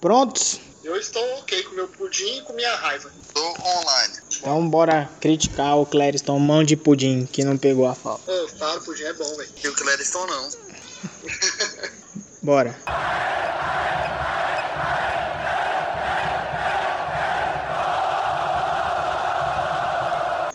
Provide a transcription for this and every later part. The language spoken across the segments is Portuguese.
prontos? Eu estou ok com meu pudim e com minha raiva. Tô online. Então bora criticar o Clériston, mão de pudim, que não pegou a falta. Ô, fala, pudim é bom, velho. E o Clériston não. Bora.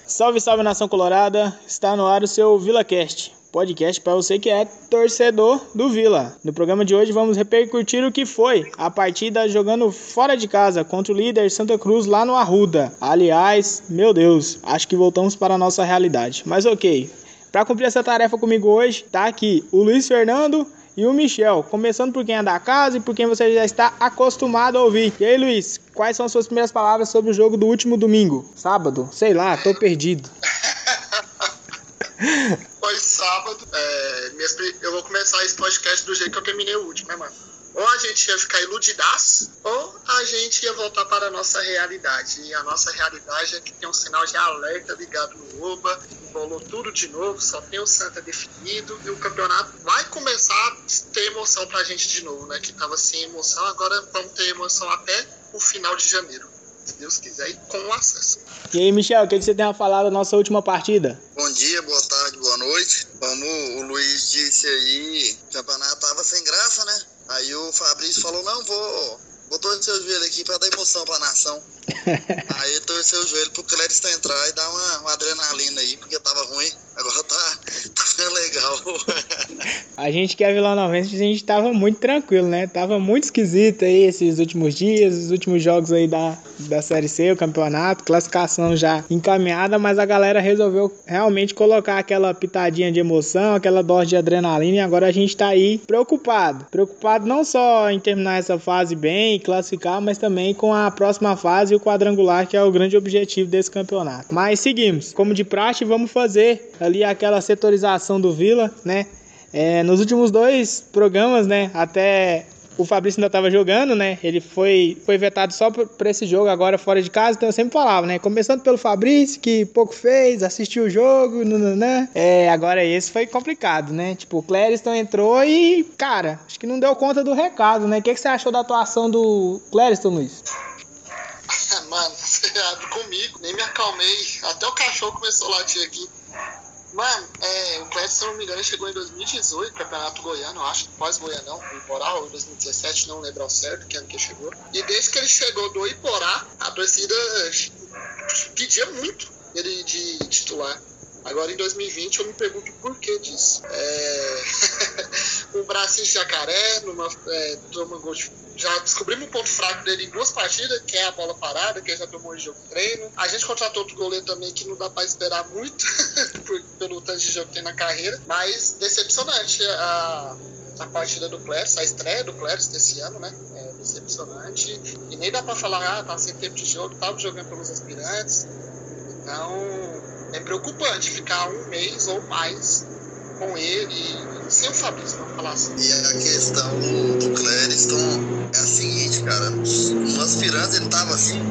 Salve, salve nação colorada! Está no ar o seu VilaCast, podcast para você que é torcedor do Vila. No programa de hoje vamos repercutir o que foi a partida jogando fora de casa contra o líder Santa Cruz lá no Arruda. Aliás, meu Deus, acho que voltamos para a nossa realidade. Mas ok, para cumprir essa tarefa comigo hoje, tá aqui o Luiz Fernando e o Michel, começando por quem é da casa e por quem você já está acostumado a ouvir. E aí, Luiz, quais são as suas primeiras palavras sobre o jogo do último domingo? Sábado? Sei lá, tô perdido. Foi sábado. É, minhas eu vou começar esse podcast do jeito que eu terminei o último, né, mano? Ou a gente ia ficar iludidaço, ou a gente ia voltar para a nossa realidade. E a nossa realidade é que tem um sinal de alerta ligado no Oba, embolou tudo de novo, só tem o Santa definido, e o campeonato vai começar a ter emoção pra gente de novo, né? Que tava sem emoção, agora vamos ter emoção até o final de janeiro. Se Deus quiser, e com o acesso. E aí, Michel, o que, que você tem a falar da nossa última partida? Bom dia, boa tarde, boa noite. Como o Luiz disse aí, o campeonato tava sem graça, né? Aí o Fabrício falou, não, vou, vou torcer o joelho aqui pra dar emoção pra nação. aí torceu o joelho pro Clériston entrar e dar uma, uma adrenalina aí, porque tava ruim. Agora tá, tá ficando legal. A gente que é vilanovense, a gente tava muito tranquilo, né? Tava muito esquisito aí esses últimos dias, os últimos jogos aí da, da Série C, o campeonato, classificação já encaminhada, mas a galera resolveu realmente colocar aquela pitadinha de emoção, aquela dose de adrenalina e agora a gente tá aí preocupado. Preocupado não só em terminar essa fase bem e classificar, mas também com a próxima fase e o quadrangular, que é o grande objetivo desse campeonato. Mas seguimos. Como de praxe, vamos fazer ali aquela setorização do Vila, né? É, nos últimos dois programas, né? Até o Fabrício ainda estava jogando, né? Ele foi, foi vetado só para esse jogo agora fora de casa, então eu sempre falava, né? Começando pelo Fabrício, que pouco fez, assistiu o jogo, nananã. É, agora esse foi complicado, né? Tipo, o Clériston entrou e, cara, acho que não deu conta do recado, né? O que, que você achou da atuação do Clériston, Luiz? Mano, você abre comigo, nem me acalmei. Até o cachorro começou a latir aqui. Mano, é, o Cléber, se não me engano, chegou em 2018, Campeonato Goiano, acho, pós-Goianão, o Iporá, ou 2017, não lembro ao certo que ano que chegou. E desde que ele chegou do Iporá, a torcida pedia muito ele de titular. Agora em 2020 eu me pergunto por que disso. É... o bracinho de jacaré, numa, é, de... já descobrimos um ponto fraco dele em duas partidas, que é a bola parada, que ele já tomou em jogo de treino. A gente contratou outro goleiro também que não dá pra esperar muito, pelo tanto de jogo que tem na carreira. Mas decepcionante a, a partida do Cléris, a estreia do Cléris desse ano, né? É decepcionante. E nem dá pra falar, ah, tá sem tempo de jogo, tava jogando pelos aspirantes. Então é preocupante ficar um mês ou mais com ele sem o Fabrício, vamos falar assim. E a questão do, do Clériston é a seguinte, cara. No aspirante ele tava assim,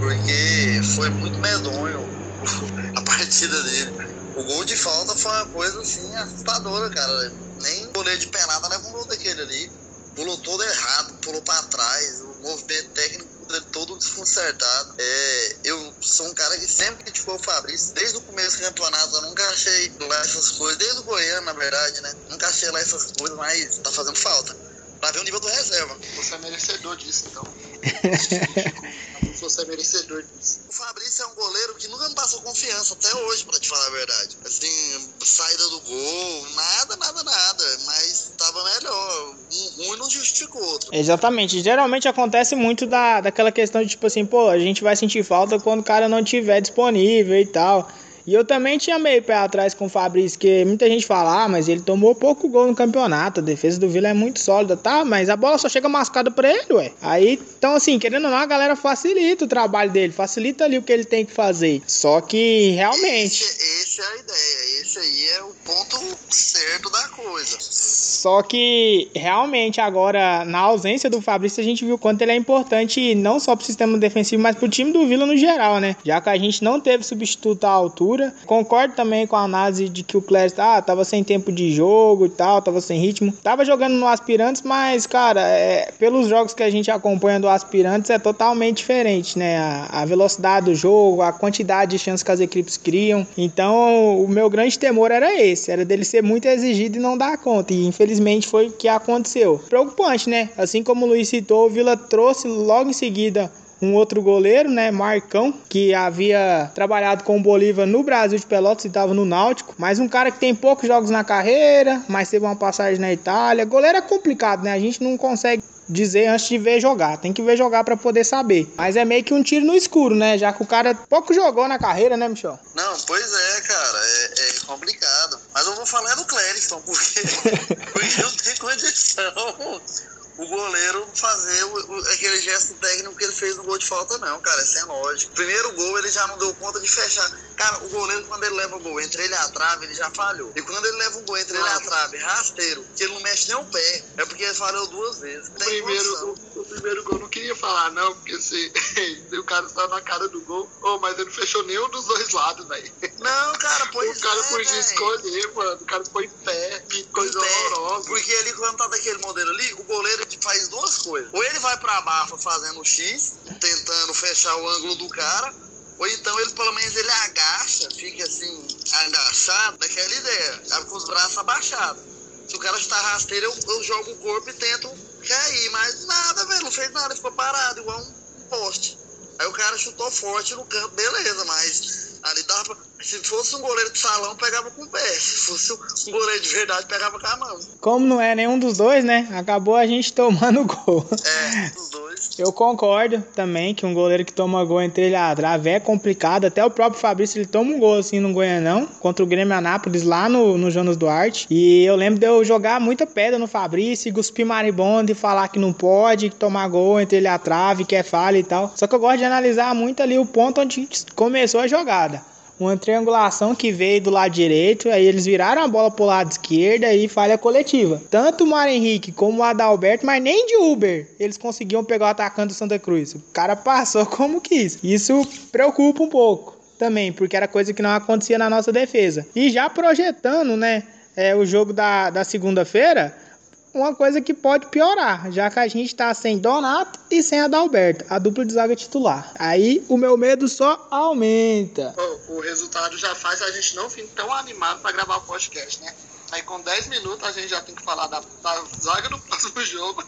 porque foi muito medonho a partida dele. O gol de falta foi uma coisa assim assustadora, cara. Nem goleiro de penada leva um gol daquele ali. Pulou todo errado, pulou pra trás, o movimento técnico todo desconcertado. É, eu sou um cara que sempre criticou o Fabrício, desde o começo do campeonato, eu nunca achei lá essas coisas, desde o Goiânia, na verdade, né? Nunca achei lá essas coisas, mas tá fazendo falta. Pra ver o nível do reserva. Você é merecedor disso, então. Você é merecedor disso. O Fabrício é um goleiro que nunca me passou confiança até hoje, pra te falar a verdade. Assim, saída do gol, nada, nada, nada. Mas tava melhor. Um ruim não justificou o outro. Exatamente. Geralmente acontece muito da, daquela questão de tipo assim, pô, a gente vai sentir falta quando o cara não tiver disponível e tal. E eu também tinha meio pé atrás com o Fabrício, que muita gente fala, ah, mas ele tomou pouco gol no campeonato, a defesa do Vila é muito sólida, tá? Mas a bola só chega mascada pra ele, ué. Aí, então assim, querendo ou não, a galera facilita o trabalho dele, facilita ali o que ele tem que fazer. Só que, realmente... Esse é a ideia, esse aí é o ponto certo da coisa. Só que realmente agora, na ausência do Fabrício, a gente viu quanto ele é importante não só pro sistema defensivo, mas pro time do Vila no geral, né? Já que a gente não teve substituto à altura. Concordo também com a análise de que o Cléris ah, tava sem tempo de jogo e tal, tava sem ritmo. Tava jogando no Aspirantes, mas, cara, é, pelos jogos que a gente acompanha do Aspirantes é totalmente diferente, né? A, a velocidade do jogo, a quantidade de chances que as equipes criam. Então, o meu grande temor era esse, era dele ser muito exigido e não dar conta. E infelizmente foi o que aconteceu. Preocupante, né? Assim como o Luiz citou, o Vila trouxe logo em seguida um outro goleiro, né, Marcão, que havia trabalhado com o Bolívar no Brasil de Pelotas e estava no Náutico, mas um cara que tem poucos jogos na carreira, mas teve uma passagem na Itália. Goleiro é complicado, né? A gente não consegue dizer antes de ver jogar. Tem que ver jogar para poder saber. Mas é meio que um tiro no escuro, né? Já que o cara pouco jogou na carreira, né, Michel? Não, pois é, cara. É, é complicado. Mas eu vou falar do Clériston, porque, porque não tem condição o goleiro fazer o, o, aquele gesto técnico que ele fez no gol de falta, não, cara. É sem lógica. Primeiro gol, ele já não deu conta de fechar. Cara, o goleiro, quando ele leva o gol entre ele e a trave, ele já falhou. E quando ele leva o gol entre ele e a trave, rasteiro, que ele não mexe nem o pé, é porque ele falhou duas vezes. O primeiro, o, o, primeiro gol não queria falar, não, porque se o cara estava na cara do gol, oh, mas ele não fechou nenhum dos dois lados, velho. Não, cara, pois O cara é, podia escolher, mano. O cara foi em pé, que coisa horrorosa. Porque ele, quando tá daquele modelo ali, o goleiro faz duas coisas. Ou ele vai pra bafa fazendo X, tentando fechar o ângulo do cara, ou então ele, pelo menos, ele agacha, fica assim, agachado, daquela ideia, com os braços abaixados. Se o cara está rasteiro, eu, eu jogo o corpo e tento cair, mas nada, velho, não fez nada, ficou parado, igual um poste. Aí o cara chutou forte no campo, beleza, mas ali dava pra, Se fosse um goleiro de salão, pegava com o pé. Se fosse um goleiro de verdade, pegava com a mão. Como não é nenhum dos dois, né? Acabou a gente tomando gol. É, os dois. Eu concordo também que um goleiro que toma gol entre ele a trave é complicado. Até o próprio Fabrício ele toma um gol assim no Goianão contra o Grêmio Anápolis lá no, no Jonas Duarte. E eu lembro de eu jogar muita pedra no Fabrício cuspir maribondo e falar que não pode, que tomar gol entre ele a trave, que é falha e tal. Só que eu gosto de analisar muito ali o ponto onde começou a jogada uma triangulação que veio do lado direito, aí eles viraram a bola pro lado esquerdo e falha coletiva. Tanto o Mário Henrique como o Adalberto, mas nem de Uber, eles conseguiam pegar o atacante do Santa Cruz. O cara passou como quis. Isso preocupa um pouco também, porque era coisa que não acontecia na nossa defesa. E já projetando, né, é, o jogo da, da segunda-feira, uma coisa que pode piorar, já que a gente tá sem Donato e sem Adalberto, a dupla de zaga titular. Aí o meu medo só aumenta. O, o resultado já faz a gente não ficar tão animado para gravar o podcast, né? Aí com 10 minutos a gente já tem que falar da, da zaga do próximo jogo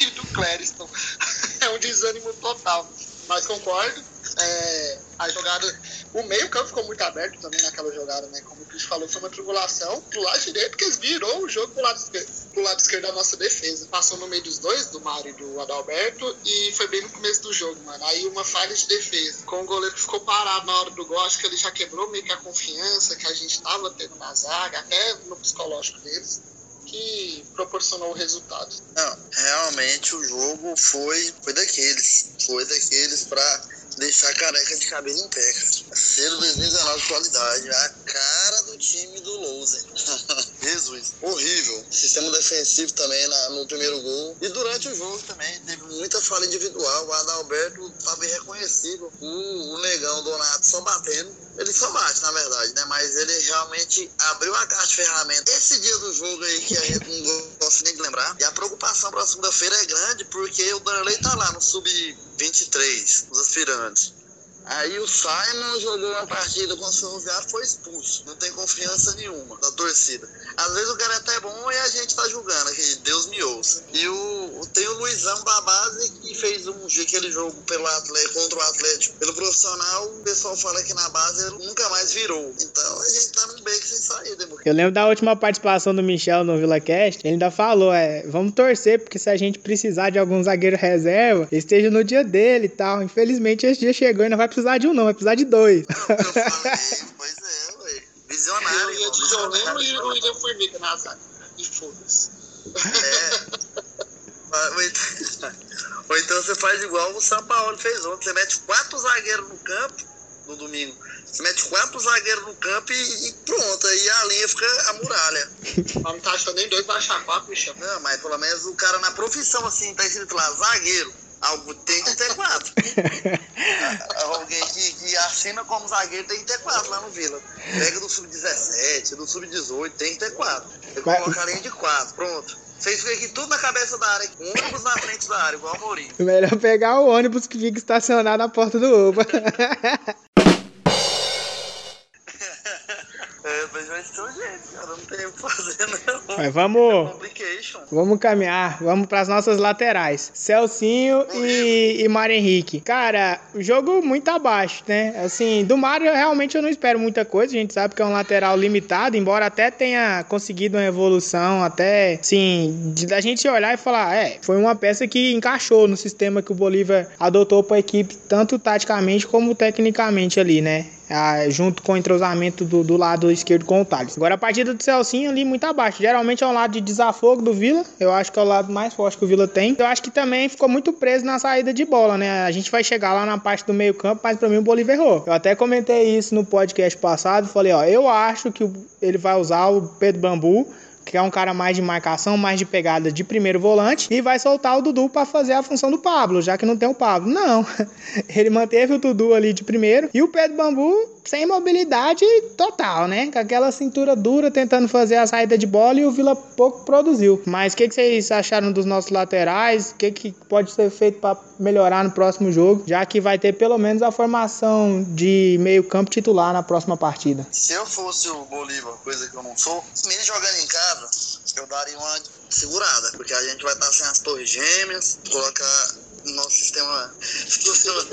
e do Clériston. É um desânimo total. Mas concordo. É, a jogada. O meio-campo ficou muito aberto também naquela jogada, né? Como o Cris falou, foi uma tribulação pro lado direito, que virou o jogo pro lado, pro lado esquerdo da nossa defesa. Passou no meio dos dois, do Mário e do Adalberto, e foi bem no começo do jogo, mano. Aí uma falha de defesa. Com o goleiro que ficou parado na hora do gol, acho que ele já quebrou meio que a confiança que a gente tava tendo na zaga, até no psicológico deles que proporcionou o resultado. Não, realmente o jogo foi, foi daqueles. Foi daqueles pra deixar careca de cabelo em pé, cara. Ser 2019 de qualidade. A cara do time do Loser. Jesus. Horrível. Sistema defensivo também na, no primeiro gol. E durante o jogo também. Teve muita falha individual. O Adalberto estava irreconhecível. O, o negão Donato só batendo. Ele só bate, na verdade, né? Mas ele realmente abriu a caixa de ferramentas. Esse dia do jogo aí que a gente não gosta nem de lembrar. E a preocupação para segunda-feira é grande porque o Danley tá lá no sub-23, os aspirantes. Wisconsin. Aí o Simon jogou uma partida com o Ferroviário foi expulso. Não tem confiança nenhuma da torcida. Às vezes o cara é até bom e a gente tá julgando, que Deus me ouça. E o, tem o Luizão da base que fez um aquele jogo pelo Atlético, contra o Atlético. Pelo profissional, o pessoal fala que na base ele nunca mais virou. Então a gente tá num beco sem saída, Eu lembro da última participação do Michel no VilaCast, ele ainda falou, é, vamos torcer, porque se a gente precisar de algum zagueiro reserva, esteja no dia dele e tal. Infelizmente esse dia chegou e não vai precisar de um, não, vai precisar de dois. Não, eu falei, pois é, ué. Visionário. Eu ia de e o William Formiga na zaga. E foda-se. É. Ou então você faz igual o São Paulo fez ontem. Você mete quatro zagueiros no campo no domingo. Você mete quatro zagueiros no campo e, e pronto, aí a linha fica a muralha. Não tá achando nem dois baixar quatro, chama. Não, mas pelo menos o cara na profissão, assim, tá escrito lá, zagueiro. Algo tem que ter quatro. Alguém que, que assina como zagueiro tem que ter quatro lá no Vila. Pega do sub-17, do sub-18, tem que ter quatro. Eu Mas- coloco a linha de quatro, pronto. Vocês ficam aqui tudo na cabeça da área, com ônibus na frente da área, igual o Mourinho. Melhor pegar o ônibus que fica estacionado na porta do Uber. Não tem o que fazer, não. Mas vamos, Complication. vamos caminhar, vamos para as nossas laterais. Celcinho e, e Mário Henrique. Cara, o jogo muito abaixo, né? Assim, do Mário realmente eu não espero muita coisa. A gente sabe que é um lateral limitado, embora até tenha conseguido uma evolução, até, assim, de- da gente olhar e falar, é, foi uma peça que encaixou no sistema que o Bolívar adotou para a equipe, tanto taticamente como tecnicamente ali, né? Ah, junto com o entrosamento do, do lado esquerdo com o Thales. Agora a partida do Celcinho ali muito abaixo. Geralmente é um lado de desafogo do Vila. Eu acho que é o lado mais forte que o Vila tem. Eu acho que também ficou muito preso na saída de bola, né? A gente vai chegar lá na parte do meio-campo, mas pra mim o Bolívar errou. Eu até comentei isso no podcast passado. Falei, ó, eu acho que ele vai usar o Pedro Bambu que é um cara mais de marcação, mais de pegada de primeiro volante, e vai soltar o Dudu para fazer a função do Pablo, já que não tem o Pablo. Não. Ele manteve o Dudu ali de primeiro e o Pedro Bambu sem mobilidade total, né? Com aquela cintura dura tentando fazer a saída de bola e o Vila pouco produziu. Mas o que, que vocês acharam dos nossos laterais? O que, que pode ser feito para melhorar no próximo jogo, já que vai ter pelo menos a formação de meio-campo titular na próxima partida? Se eu fosse o Bolívar, coisa que eu não sou, mesmo jogando em casa, eu daria uma segurada, porque a gente vai estar sem as torres gêmeas, colocar nosso sistema. sistema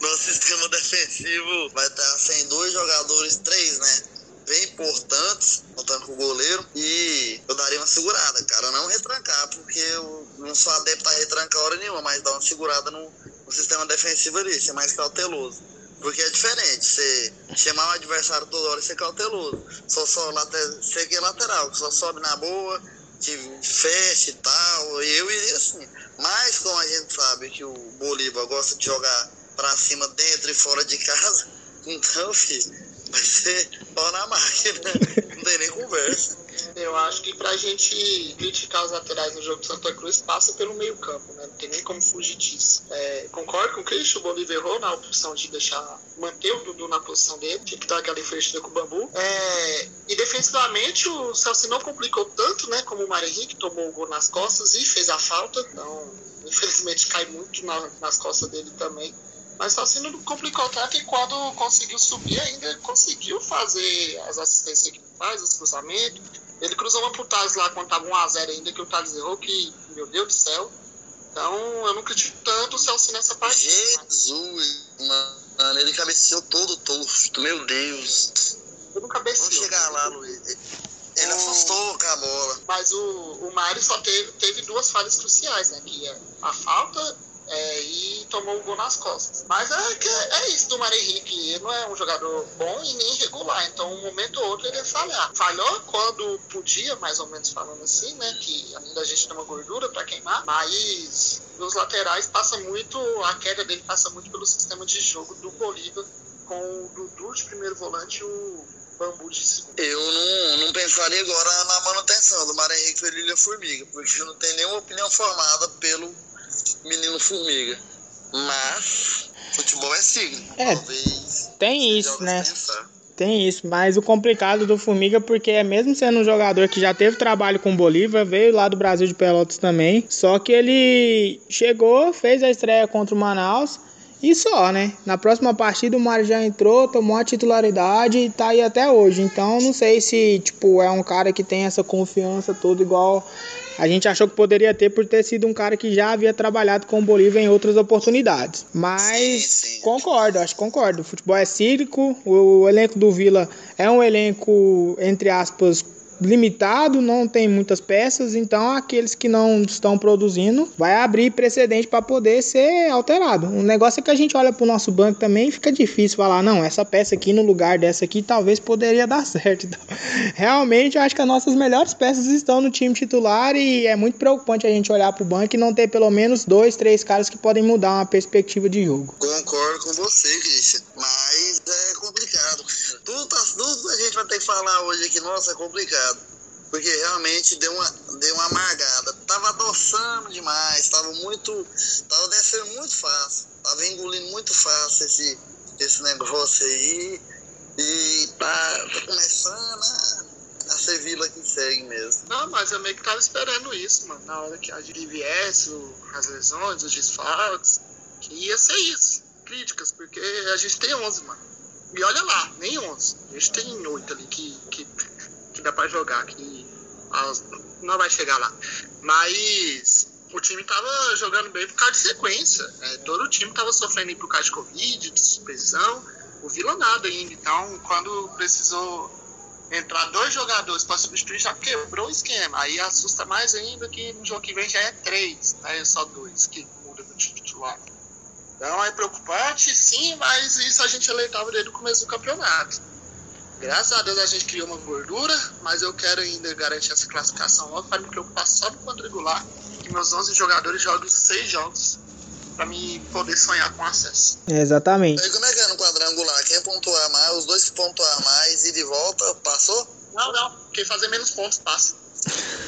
nosso sistema defensivo vai estar sem dois jogadores, três, né? Bem importantes, contando com o goleiro. E eu daria uma segurada, cara. Não retrancar, porque eu não sou adepto a retrancar hora nenhuma, mas dar uma segurada no, no sistema defensivo ali, ser mais cauteloso. Porque é diferente, você chamar o adversário toda hora e ser cauteloso. Só só é lateral, que só sobe na boa, te fecha e tal. Eu iria assim. Mas como a gente sabe que o Bolívar gosta de jogar pra cima, dentro e fora de casa, então, filho, vai ser pau na máquina. Não tem nem conversa. Eu acho que pra gente criticar os laterais no jogo do Santa Cruz passa pelo meio campo, né? Não tem nem como fugir disso. É, concordo com o Cristo, o Bolívar errou na opção de deixar, manter o Dudu na posição dele, tinha que dar aquela investida com o Bambu. É, e defensivamente o Celso não complicou tanto, né? Como o Mário Henrique tomou o gol nas costas e fez a falta. Então, infelizmente cai muito na- nas costas dele também. Mas assim não complicou tanto e quando conseguiu subir ainda conseguiu fazer as assistências que faz, os cruzamentos. Ele cruzou uma pro Thales lá quando tava 1x0 ainda, que o Thales errou, que, meu Deus do céu. Então eu não critico tanto o Celso nessa partida. Jesus, mano, ele cabeceou todo torto, meu Deus. Eu Vamos cabeceou. chegar lá, Luiz. Ele assustou com a bola. Mas o, o Mário só teve, teve duas falhas cruciais, né? Que é a falta é, e tomou o gol nas costas. Mas é, que é isso do Mário Henrique. Ele não é um jogador bom e nem regular. Então, um momento ou outro ele ia falhar. Falhou quando podia, mais ou menos falando assim, né? Que ainda a gente tem uma gordura para queimar. Mas nos laterais passa muito, a queda dele passa muito pelo sistema de jogo do Bolívar com o Dudu de primeiro volante e o Bambu de segundo. Eu não, não pensaria agora na manutenção do Mário Henrique Felilha Formiga, porque eu não tenho nenhuma opinião formada pelo menino Formiga. Mas futebol é signo. É, Talvez Tem isso, né? pensar. Tem isso, mas o complicado do Formiga, porque é mesmo sendo um jogador que já teve trabalho com o Bolívar, veio lá do Brasil de Pelotas também, só que ele chegou, fez a estreia contra o Manaus e só, né? Na próxima partida o Mário já entrou, tomou a titularidade e tá aí até hoje. Então não sei se, tipo, é um cara que tem essa confiança toda igual a gente achou que poderia ter por ter sido um cara que já havia trabalhado com o Bolívar em outras oportunidades. Mas Sim, sim. concordo, acho que concordo. O futebol é cívico, o, o elenco do Vila é um elenco, entre aspas, limitado, não tem muitas peças, então aqueles que não estão produzindo vai abrir precedente para poder ser alterado. O negócio é que a gente olha para o nosso banco também e fica difícil falar, não, essa peça aqui no lugar dessa aqui talvez poderia dar certo. Então, realmente eu acho que as nossas melhores peças estão no time titular e é muito preocupante a gente olhar para o banco e não ter pelo menos dois, três caras que podem mudar uma perspectiva de jogo. Concordo com você, Christian, mas é complicado. Tudo, tudo a gente vai ter que falar hoje aqui, nossa, é complicado. Porque realmente deu uma, deu uma amargada. Tava adoçando demais, tava muito. Tava descendo muito fácil. Tava engolindo muito fácil esse, esse negócio aí. E tá, tá começando a, a ser vila que segue mesmo. Não, mas eu meio que tava esperando isso, mano. Na hora que a gente viesse, o, as lesões, os desfalques, que ia ser isso. Críticas, porque a gente tem 11, mano. E olha lá, nem 11. A gente tem 8 ali que, que, que dá pra jogar. Que não vai chegar lá. Mas o time tava jogando bem por causa de sequência. É, todo o time tava sofrendo por causa de Covid, de suspensão. O Vila nada ainda. Então, quando precisou entrar dois jogadores para substituir, já quebrou o esquema. Aí assusta mais ainda que no jogo que vem já é três, né? É só dois que muda do titular. Então é preocupante, sim, mas isso a gente alertava desde o começo do campeonato. Graças a Deus a gente criou uma gordura, mas eu quero ainda garantir essa classificação logo para me preocupar só no quadrangular, que meus 11 jogadores jogam seis jogos para me poder sonhar com acesso. Exatamente. E como é que é no quadrangular? Quem pontuar mais, os dois que pontuar mais e de volta, passou? Não, não. Quem fazer menos pontos passa.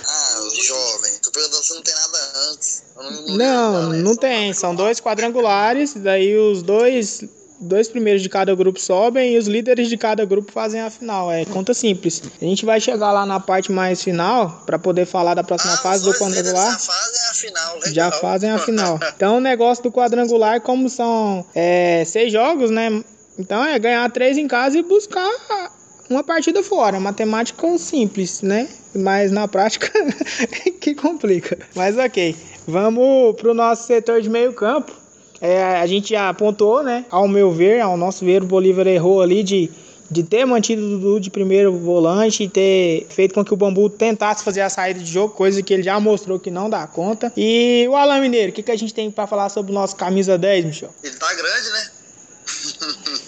Ah, jovem. Tô perguntando se não tem nada antes. Não, não, não tem. São dois quadrangulares, daí os dois dois primeiros de cada grupo sobem e os líderes de cada grupo fazem a final. É conta simples. A gente vai chegar lá na parte mais final para poder falar da próxima ah, fase do quadrangular. Já fazem a final, legal. Já fazem a final. Então o negócio do quadrangular, como são é, seis jogos, né? Então é ganhar três em casa e buscar uma partida fora. Matemática simples, né? Mas na prática que complica. Mas ok. Vamos pro nosso setor de meio campo. É, a gente já apontou, né? Ao meu ver, ao nosso ver, o Bolívar errou ali de, de ter mantido o Dudu de primeiro volante e ter feito com que o Bambu tentasse fazer a saída de jogo, coisa que ele já mostrou que não dá conta. E o Alan Mineiro, o que, que a gente tem para falar sobre o nosso camisa 10, Michel? Ele tá grande, né?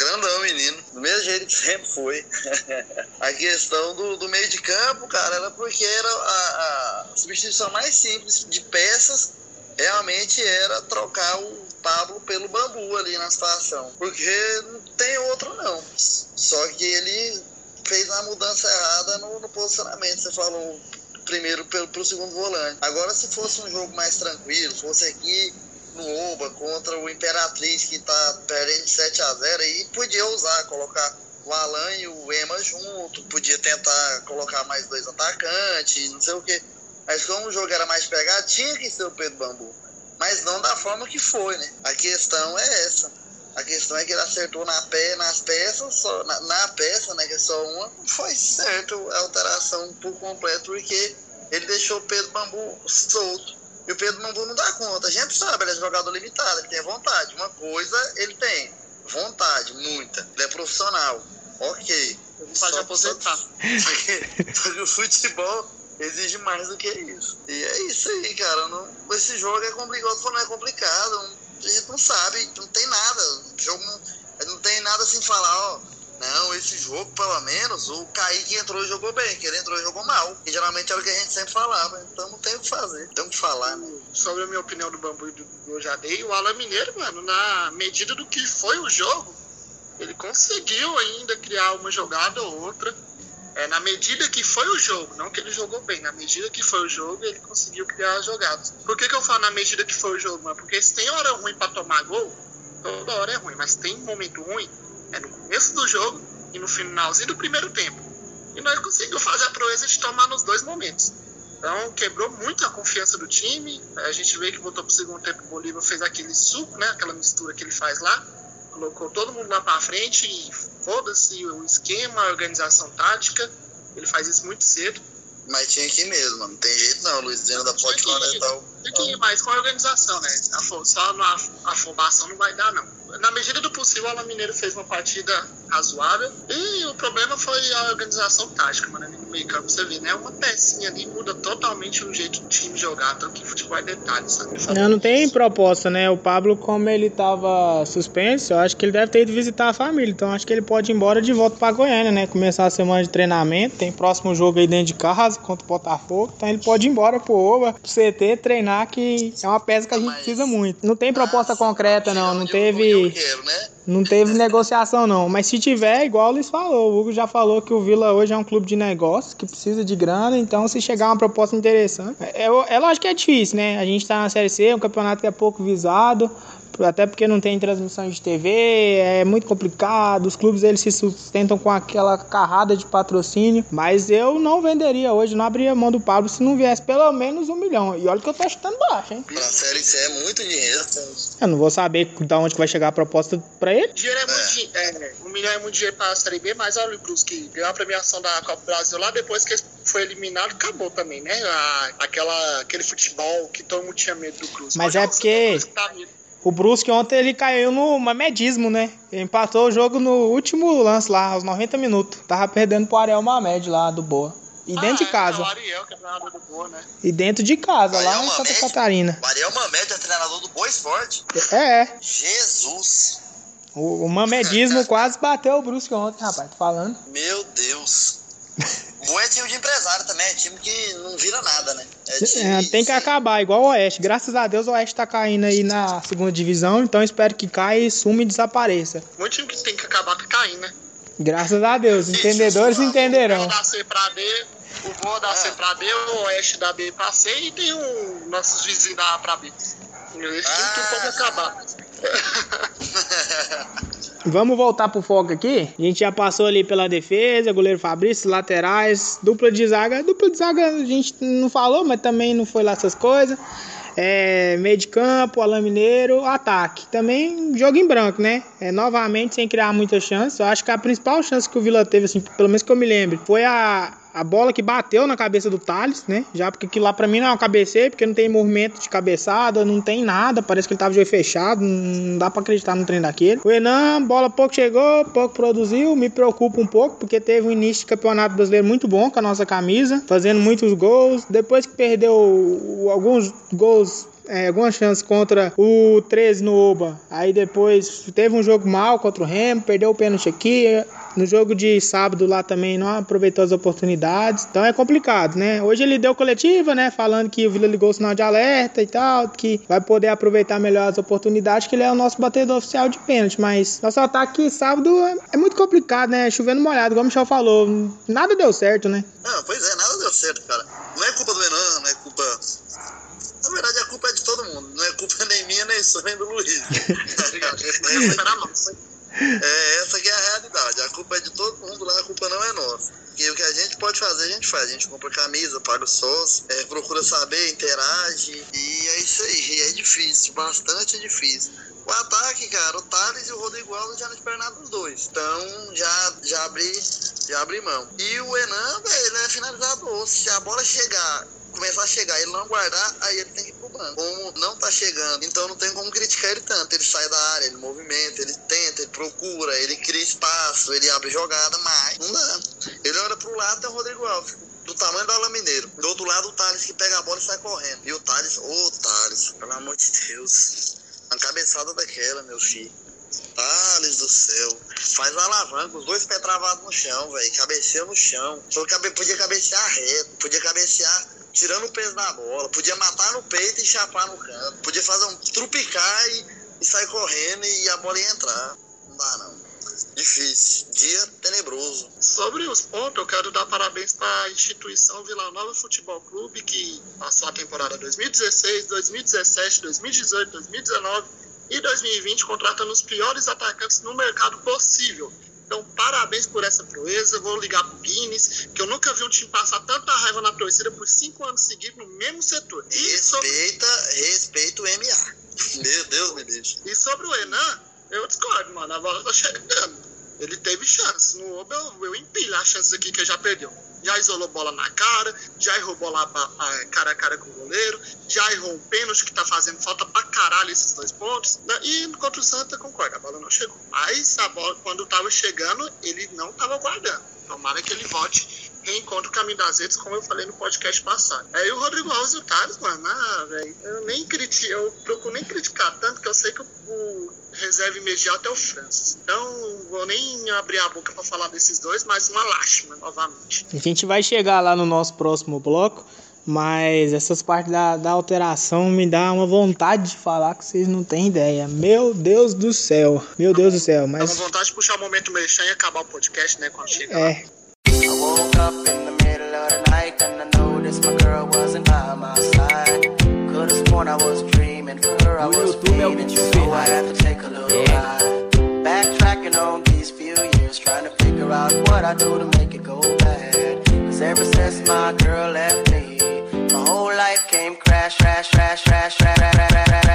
grandão, menino. Do mesmo jeito que sempre foi. a questão do, do, meio de campo, cara, era porque era a, a substituição mais simples de peças realmente era trocar o Pablo pelo bambu ali na situação. Porque não tem outro não. Só que ele fez uma mudança errada no, no posicionamento. Você falou primeiro pelo pro segundo volante. Agora se fosse um jogo mais tranquilo, fosse aqui no Oba contra o Imperatriz que tá perdendo de 7 a 0 aí podia usar, colocar o Alan e o Ema junto, podia tentar colocar mais dois atacantes, não sei o que. Mas como o jogo era mais pegado, tinha que ser o Pedro Bambu. Mas não da forma que foi, né? A questão é essa. A questão é que ele acertou na pé, nas peças, só, na, na, peça, né? Que é só uma. Foi certo a alteração por completo, porque ele deixou o Pedro Bambu solto. E o Pedro Bambu não dá conta. A gente sabe, ele é jogador limitado, ele tem vontade. Uma coisa ele tem. Vontade, muita. Ele é profissional. Ok. Pode aposentar. Só que, só que o futebol exige mais do que isso. E é isso aí, cara. Não, esse jogo é complicado, não é complicado. a gente não sabe, não tem nada. O jogo não, não tem nada assim falar, ó. Não, esse jogo, pelo menos, o Kaique entrou e jogou bem, que ele entrou e jogou mal. E geralmente era o que a gente sempre falava. Então não tem o que fazer, tem o que falar, né? Sobre a minha opinião do Bambu e do, do Jadei, o Alan Mineiro, mano, na medida do que foi o jogo, ele conseguiu ainda criar uma jogada ou outra é, na medida que foi o jogo, não que ele jogou bem, na medida que foi o jogo, ele conseguiu criar as jogadas. Por que, que eu falo na medida que foi o jogo, mano? Porque se tem hora ruim para tomar gol, toda hora é ruim, mas tem momento ruim, é no começo do jogo e no finalzinho do primeiro tempo. E nós conseguimos fazer a proeza de tomar nos dois momentos. Então quebrou muito a confiança do time. A gente vê que voltou pro segundo tempo, o Bolívar fez aquele suco, né? Aquela mistura que ele faz lá colocou todo mundo lá para frente e foda-se o esquema, a organização tática. Ele faz isso muito cedo. Mas tinha que ir mesmo, não tem jeito não. O Luizinho da pode comentar. Tem que ir mais com a organização, né? Só na afobação não vai dar, não. Na medida do possível, o Mineiro fez uma partida razoável. E o problema foi a organização tática, mano, no meio campo. Você vê, né? Uma pecinha ali muda totalmente o jeito do time jogar, tanto que futebol é detalhe, sabe? Não, não tem proposta, né? O Pablo, como ele tava suspenso, eu acho que ele deve ter ido visitar a família. Então acho que ele pode ir embora de volta pra Goiânia, né? Começar a semana de treinamento. Tem próximo jogo aí dentro de casa contra o Botafogo. Então ele pode ir embora pro Oba, pro CT, treinar, que é uma peça que a gente precisa muito. Não tem proposta concreta, não. Não teve. né? Não teve negociação, não. Mas se tiver, igual o Luiz falou, o Hugo já falou que o Vila hoje é um clube de negócio, que precisa de grana, então se chegar uma proposta interessante. É, é lógico que é difícil, né? A gente tá na Série C, um campeonato que é pouco visado até porque não tem transmissão de TV, é muito complicado. Os clubes eles se sustentam com aquela carrada de patrocínio, mas eu não venderia hoje, não abriria mão do Pablo se não viesse pelo menos um milhão. E olha que eu tô chutando baixo, hein? Na série C é muito dinheiro. Eu não vou saber de onde que vai chegar a proposta pra ele. Dinheiro é muito é, um milhão é muito dinheiro pra Série B, mas olha o Cruz que ganhou a premiação da Copa do Brasil lá depois que foi eliminado, acabou também, né? A, aquela, aquele futebol que todo mundo tinha medo do Cruz. Mas é porque. O Brusque ontem ele caiu no mamedismo, né? Ele empatou o jogo no último lance lá, aos 90 minutos. Tava perdendo pro Ariel Mamed lá do Boa. E ah, dentro é, de casa. É o Ariel, que é treinador do Boa, né? E dentro de casa, Ariel lá em Santa Catarina. O Ariel Mamed é treinador do Boa Esporte? É. Jesus! O, o mamedismo quase bateu o Brusque ontem, rapaz. Tô falando. Meu Deus. Boa é time de empresário também, é time que não vira nada, né? É é, tem que acabar, igual o Oeste. Graças a Deus o Oeste tá caindo aí na segunda divisão, então espero que caia, sume e desapareça. Muito time que tem que acabar tá caindo, né? Graças a Deus, entendedores entenderão. Pra D, o Boa da C pra D, o Oeste da B pra C e tem o nossos vizinhos da A pra B. Esse time tudo pode acabar. Vamos voltar pro foco aqui. A gente já passou ali pela defesa, goleiro Fabrício, laterais, dupla de zaga. Dupla de zaga a gente não falou, mas também não foi lá essas coisas. É, meio de campo, Alain Mineiro, ataque. Também jogo em branco, né? É, novamente sem criar muitas chances. Eu acho que a principal chance que o Vila teve, assim, pelo menos que eu me lembro, foi a, a bola que bateu na cabeça do Thales, né? Já porque aquilo lá pra mim não é um cabeceio, porque não tem movimento de cabeçada, não tem nada, parece que ele tava de olho fechado, não dá pra acreditar no trem daquele. O Enan, bola pouco chegou, pouco produziu, me preocupa um pouco, porque teve um início de campeonato brasileiro muito bom com a nossa camisa, fazendo muitos gols. Depois que perdeu alguns gols é, alguma chance contra o 13 no Oba. Aí depois teve um jogo mal contra o Remo, perdeu o pênalti aqui. No jogo de sábado lá também não aproveitou as oportunidades. Então é complicado, né? Hoje ele deu coletiva, né? Falando que o Vila ligou o sinal de alerta e tal, que vai poder aproveitar melhor as oportunidades, que ele é o nosso batedor oficial de pênalti. Mas nosso ataque sábado é, é muito complicado, né? Chovendo molhado, como o Michel falou. Nada deu certo, né? Não, pois é, nada deu certo, cara. Não é culpa do Enan, não é culpa na verdade, a culpa é de todo mundo. Não é culpa nem minha, nem sua, nem do Luiz. é, essa que é a realidade. A culpa é de todo mundo lá, a culpa não é nossa. E o que a gente pode fazer, a gente faz. A gente compra camisa, paga o sócio, é, procura saber, interage. E é isso aí. E é difícil, bastante difícil. O ataque, cara, o Thales e o Rodrigo Alves já nas pernas dos dois. Então já, já, abri, já abri mão. E o Enan, velho, ele é finalizador. Se a bola chegar começar a chegar ele não guardar, aí ele tem que ir pro banco. Como não tá chegando, então não tem como criticar ele tanto. Ele sai da área, ele movimenta, ele tenta, ele procura, ele cria espaço, ele abre jogada, mas não dá. Ele olha pro lado, tem o Rodrigo Alves do tamanho do Alain Mineiro. Do outro lado, o Thales que pega a bola e sai correndo. E o Thales, ô oh, Thales, pelo amor de Deus. Uma cabeçada daquela, meu filho. Thales do céu. Faz uma alavanca, os dois pés travados no chão, velho. Cabeceia no chão. Só que podia cabecear reto, podia cabecear tirando o peso da bola, podia matar no peito e chapar no canto, podia fazer um trupicar e, e sair correndo e a bola ia entrar. Não dá não. Difícil. Dia tenebroso. Sobre os pontos, eu quero dar parabéns para a instituição Vila Nova Futebol Clube, que passou a temporada 2016, 2017, 2018, 2019 e 2020 contratando os piores atacantes no mercado possível. Então, parabéns por essa proeza. Vou ligar pro Guinness, que eu nunca vi um time passar tanta raiva na torcida por cinco anos seguidos no mesmo setor. E respeita, sobre... respeita o MA. Meu Deus, me deixa. E sobre o Enan, eu discordo, mano. A bola tá chegando. Ele teve chances. No Oba eu, empilho as chances aqui que ele já perdeu. Já isolou bola na cara, já errou bola cara a cara com o goleiro, já errou um pênalti que tá fazendo falta pra caralho esses dois pontos. Né? E contra o Santa, concordo, a bola não chegou. Mas a bola, quando tava chegando, ele não tava guardando. Tomara que ele volte reencontre o caminho das redes, como eu falei no podcast passado. Aí o Rodrigo Alves e o Thales, mano, ah, velho, eu nem critico, eu procuro nem criticar tanto que eu sei que o, o reserva imediato é o Francis. Então, vou nem abrir a boca para falar desses dois, mas uma lástima, novamente. A gente vai chegar lá no nosso próximo bloco. Mas essas partes da, da alteração me dá uma vontade de falar que vocês não têm ideia. Meu Deus do céu. Meu Deus do céu. Mas... Dá uma vontade de puxar o momento mexer e acabar o podcast, né? Quando chega é. up in the middle of the night and I noticed my girl wasn't by my side. Could've sworn I was dreaming, for her I was feeling, so I had to take a little ride. Backtracking on these few years, trying to figure out what I do to make it go bad. Cause ever since my girl left me, my whole life came crash, crash, crash, crash, crash, crash, crash, crash.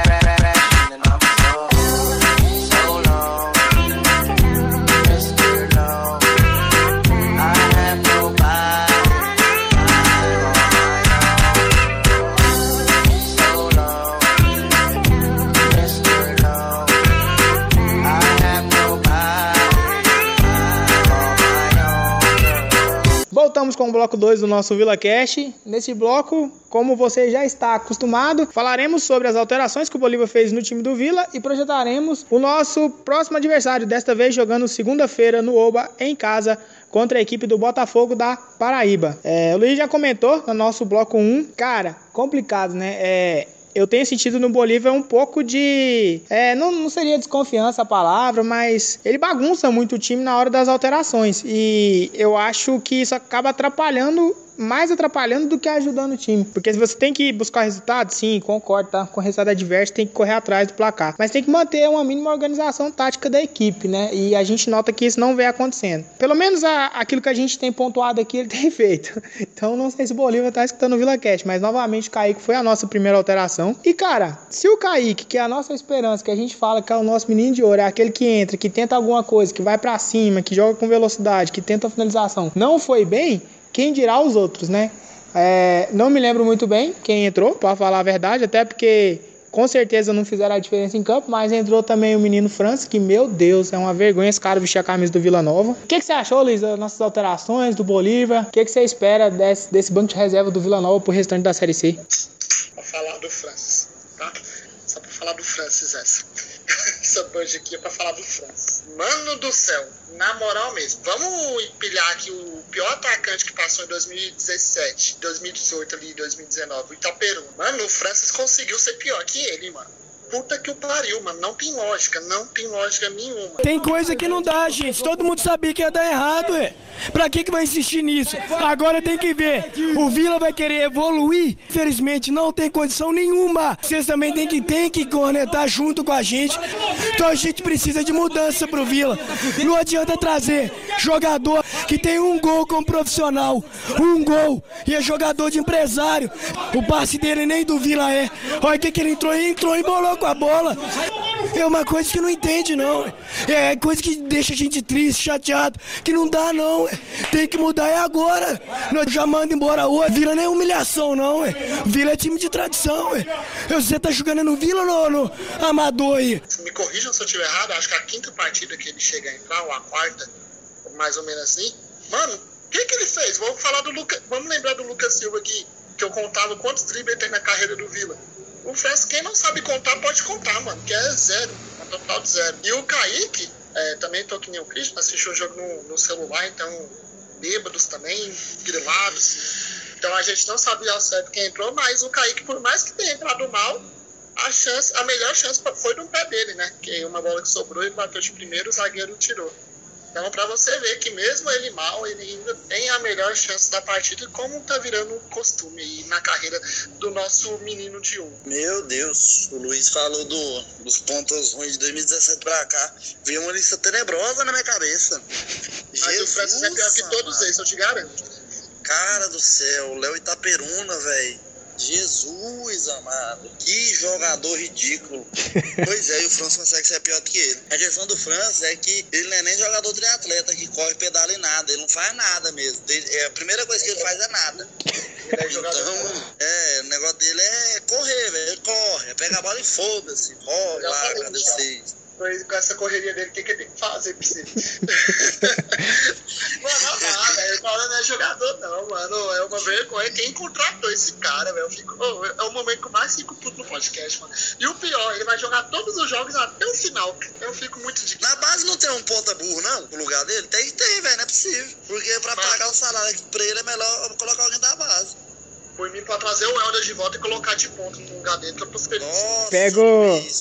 Voltamos com o bloco 2 do nosso Vila Cash. Nesse bloco, como você já está acostumado, falaremos sobre as alterações que o Bolívar fez no time do Vila e projetaremos o nosso próximo adversário, desta vez jogando segunda-feira no Oba, em casa, contra a equipe do Botafogo da Paraíba. É, o Luiz já comentou no nosso bloco 1. Cara, complicado, né? É, eu tenho sentido no Bolívar um pouco de. É, não, não seria desconfiança a palavra, mas ele bagunça muito o time na hora das alterações. E eu acho que isso acaba atrapalhando mais atrapalhando do que ajudando o time. Porque se você tem que buscar resultado, sim, concordo, tá? Com resultado adverso, tem que correr atrás do placar. Mas tem que manter uma mínima organização tática da equipe, né? E a gente nota que isso não vem acontecendo. Pelo menos a, aquilo que a gente tem pontuado aqui, ele tem feito. Então não sei se o Bolívar tá escutando o Vila Cast, mas novamente o Kaique foi a nossa primeira alteração. E cara, se o Kaique, que é a nossa esperança, que a gente fala que é o nosso menino de ouro, é aquele que entra, que tenta alguma coisa, que vai para cima, que joga com velocidade, que tenta a finalização, não foi bem, quem dirá os outros, né? É, não me lembro muito bem quem entrou, para falar a verdade, até porque com certeza não fizeram a diferença em campo, mas entrou também o menino França, que, meu Deus, é uma vergonha esse cara vestir a camisa do Vila Nova. O que, que você achou, Luiz, das nossas alterações, do Bolívar? O que, que você espera desse, desse banco de reserva do Vila Nova pro restante da Série C? Pra falar do Francis, tá? Só pra falar do Francis essa. Essa banjo aqui pra falar do Francis. Mano do céu, na moral mesmo. Vamos empilhar aqui o pior atacante que passou em 2017, 2018 ali, 2019, o Itaperu. Mano, o Francis conseguiu ser pior que ele, mano. Puta que o pariu, mano. Não tem lógica, não tem lógica nenhuma. Tem coisa que não dá, gente. Todo mundo sabia que ia dar errado, é. Pra que, que vai insistir nisso? Agora tem que ver. O Vila vai querer evoluir. Infelizmente, não tem condição nenhuma. Vocês também tem que, tem que cornetar junto com a gente. Então a gente precisa de mudança pro Vila. Não adianta trazer jogador que tem um gol como profissional. Um gol. E é jogador de empresário. O passe dele nem do Vila é. Olha o que, que ele entrou e entrou e bolou com a bola. É uma coisa que não entende, não. É coisa que deixa a gente triste, chateado. Que não dá, não. Tem que mudar é agora. Nós já manda embora hoje. Vila nem humilhação, não. Vila é time de tradição. Você tá jogando no Vila ou no, no Amador aí? Me corrijam se eu estiver errado. Acho que a quinta partida que ele chega a entrar, ou a quarta, mais ou menos assim. Mano, o que, que ele fez? Vamos falar do Lucas. Vamos lembrar do Lucas Silva aqui. Que eu contava quantos dribles tem na carreira do Vila. O Fresco, quem não sabe contar, pode contar, mano, que é zero, um total de zero. E o Kaique, é, também tô que nem o Cristo, assistiu o jogo no, no, celular, então bêbados também, grilados. Então a gente não sabia ao certo quem entrou, mas o Kaique, por mais que tenha entrado mal, a chance, a melhor chance foi no pé dele, né? Que uma bola que sobrou e bateu de primeiro, o zagueiro tirou. Então, para você ver que mesmo ele mal, ele ainda tem a melhor chance da partida, como tá virando costume aí na carreira do nosso menino de ouro. Meu Deus, o Luiz falou do, dos pontos ruins de 2017 pra cá. Veio uma lista tenebrosa na minha cabeça. Mas Jesus, o Francis é pior que todos eles, eu te garanto. Cara do céu, Léo Itaperuna, velho. Jesus amado, que jogador ridículo. pois é, e o França consegue ser pior do que ele. A questão do França é que ele não é nem jogador de atleta que corre, pedala e nada. Ele não faz nada mesmo. Ele, é, a primeira coisa que ele faz é nada. É então, é, o negócio dele é correr, velho. Ele corre, pega a bola e foda-se. Rola lá, cadê vocês? Com essa correria dele, o que, que ele tem que fazer pra você? mano, não, velho. O cara não é jogador, não, mano. É uma vergonha. Quem contratou esse cara, velho? Oh, é o momento que eu mais fico puto no podcast, mano. E o pior, ele vai jogar todos os jogos até o final. Eu fico muito de. Na base não tem um ponta burro, não? No lugar dele? Tem, tem, velho. Não é possível. Porque pra Mas... pagar o salário pra ele é melhor colocar alguém da base por mim pra trazer o Helder de volta e colocar de ponto no lugar dele pra prosperar. Pego.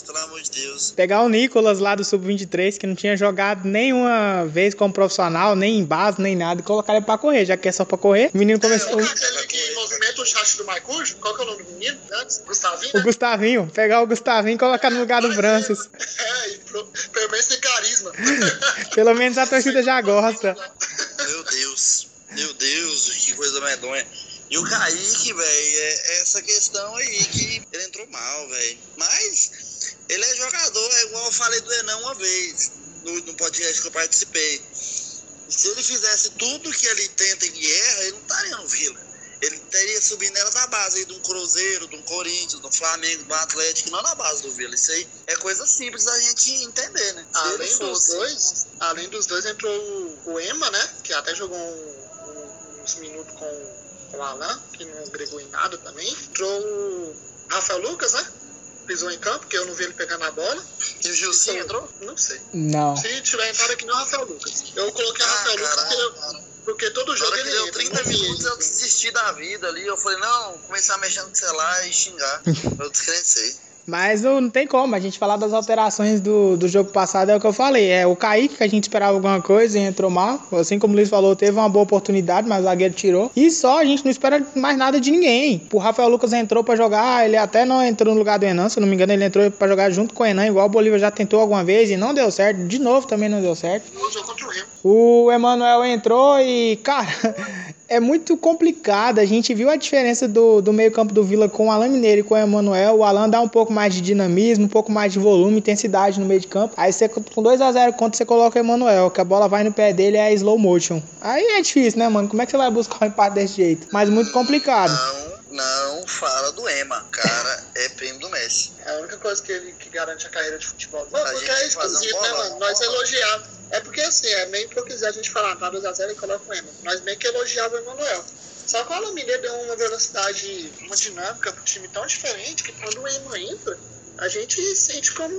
pelo amor de Deus. Pegar o Nicolas lá do Sub-23, que não tinha jogado nenhuma vez como profissional, nem em base, nem nada, e colocar ele pra correr, já que é só pra correr. O menino começou. É, aquele que movimenta o chat do Maicujo? Qual que é o nome do menino antes? Gustavinho? Né? O Gustavinho. Pegar o Gustavinho e colocar no lugar do Francis. É, e pro... pelo menos tem carisma. pelo menos a torcida já gosta. Meu Deus. Meu Deus, que coisa medonha. E o Kaique, velho, é essa questão aí que ele entrou mal, velho. Mas ele é jogador, é igual eu falei do Enan uma vez, no, no podcast que eu participei. Se ele fizesse tudo que ele tenta e erra, ele não estaria no Vila. Ele teria subido nela da base aí de um Cruzeiro, de um Corinthians, do Flamengo, do Atlético, não na base do Vila. Isso aí é coisa simples da gente entender, né? Se além dos dois, além dos dois entrou o Ema, né? Que até jogou um, um, uns minutos com com o Alain, que não agregou em nada também. Entrou o Rafael Lucas, né? Pisou em campo, porque eu não vi ele pegando a bola. E o Gilson entrou? Não sei. Não. Se tiver entrado aqui, não é o Rafael Lucas. Eu coloquei o ah, Rafael Lucas porque, eu, porque todo jogo ele deu 30 minutos, eu desisti da vida ali. Eu falei, não, começar mexendo no celular e xingar. eu descrencei. Mas não tem como, a gente falar das alterações do, do jogo passado é o que eu falei. É o Kaique, que a gente esperava alguma coisa e entrou mal. Assim como o Luiz falou, teve uma boa oportunidade, mas o zagueiro tirou. E só a gente não espera mais nada de ninguém. O Rafael Lucas entrou para jogar, ele até não entrou no lugar do Enan, se não me engano, ele entrou para jogar junto com o Enan, igual o Bolívar já tentou alguma vez e não deu certo. De novo também não deu certo. O Emanuel entrou e, cara, é muito complicado. A gente viu a diferença do, do meio-campo do Vila com o Alan Mineiro e com o Emanuel. O Alan dá um pouco mais de dinamismo, um pouco mais de volume, intensidade no meio de campo. Aí você com 2 a 0 contra você coloca o Emanuel, que a bola vai no pé dele é slow motion. Aí é difícil, né, mano? Como é que você vai buscar um empate desse jeito? Mas muito complicado. Não, não fala do Ema, cara, é primo do Messi. É a única coisa que ele que garante a carreira de futebol. Mano, porque é esquisito, um né, mano? Nós elogiamos. É porque assim, é meio hipocrisia a gente falar, tá 2x0 e coloca o Ema. Nós meio que elogiava o Emanuel. Só que o Alamilha deu uma velocidade, uma dinâmica pro time tão diferente que quando o Ema entra, a gente sente como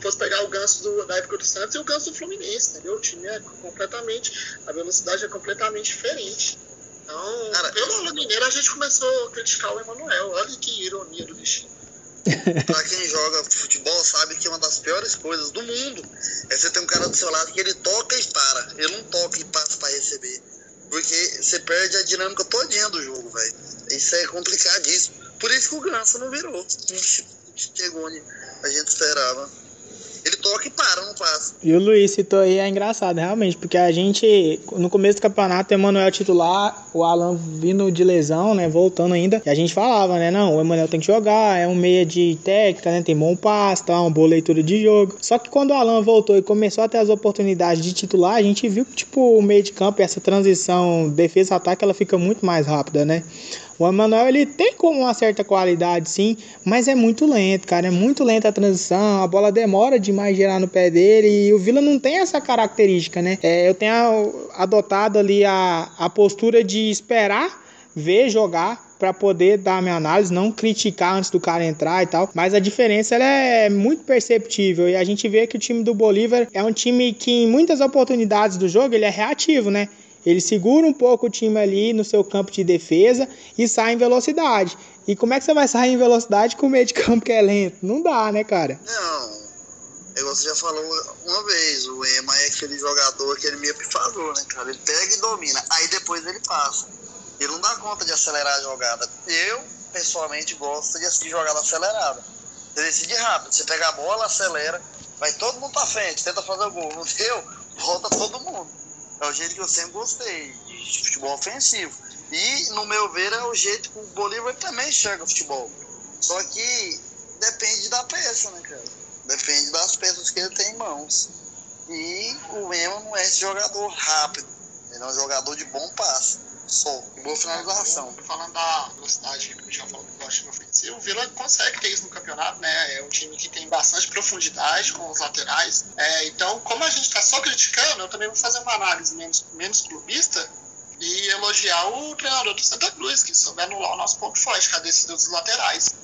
fosse pegar o ganso do, da época do Santos e o ganso do Fluminense, entendeu? O time é completamente, a velocidade é completamente diferente. Então, Cara, pelo Fluminense a gente começou a criticar o Emanuel. Olha que ironia do destino. Pra quem joga futebol sabe que uma das piores coisas do mundo é você ter um cara do seu lado que ele toca e para. Ele não toca e passa para receber. Porque você perde a dinâmica todinha do jogo, velho. Isso é complicadíssimo. Por isso que o Ganso não virou. Não chegou onde a gente esperava ele toca e para, não passa. E o Luiz citou aí, é engraçado, realmente, porque a gente, no começo do campeonato, o Emanuel titular, o Alan vindo de lesão, né, voltando ainda, e a gente falava, né, não, o Emanuel tem que jogar, é um meia de técnica, né, tem bom passe, tá, uma boa leitura de jogo. Só que quando o Alan voltou e começou a ter as oportunidades de titular, a gente viu que, tipo, o meio de campo, essa transição defesa-ataque, ela fica muito mais rápida, né? O Emanuel ele tem como uma certa qualidade, sim, mas é muito lento, cara. É muito lenta a transição, a bola demora demais gerar no pé dele e o Vila não tem essa característica, né? É, eu tenho adotado ali a, a postura de esperar ver jogar para poder dar minha análise, não criticar antes do cara entrar e tal. Mas a diferença ela é muito perceptível e a gente vê que o time do Bolívar é um time que em muitas oportunidades do jogo ele é reativo, né? Ele segura um pouco o time ali no seu campo de defesa e sai em velocidade. E como é que você vai sair em velocidade com o meio de campo que é lento? Não dá, né, cara? Não. Igual você já falou uma vez, o Ema é aquele jogador, aquele meio pifador, né, cara? Ele pega e domina, aí depois ele passa. Ele não dá conta de acelerar a jogada. Eu, pessoalmente, gosto de assistir jogada acelerada. Você decide rápido, você pega a bola, acelera, vai todo mundo pra frente, tenta fazer o gol. Não deu, volta todo mundo. É o jeito que eu sempre gostei, de futebol ofensivo. E, no meu ver, é o jeito que o Bolívar também enxerga o futebol. Só que depende da peça, né, cara? Depende das peças que ele tem em mãos. E o Emo não é esse jogador rápido. Ele é um jogador de bom passe. Só. Boa finalização. Falando da velocidade que já falou que gosta de ofensivo, o Vila consegue ter isso no campeonato, né? É um time que tem bastante profundidade com os laterais. É, então, como a gente está só criticando, eu também vou fazer uma análise menos, menos clubista e elogiar o treinador do Santa Cruz, que souber anular o nosso ponto forte, que é a descida dos laterais.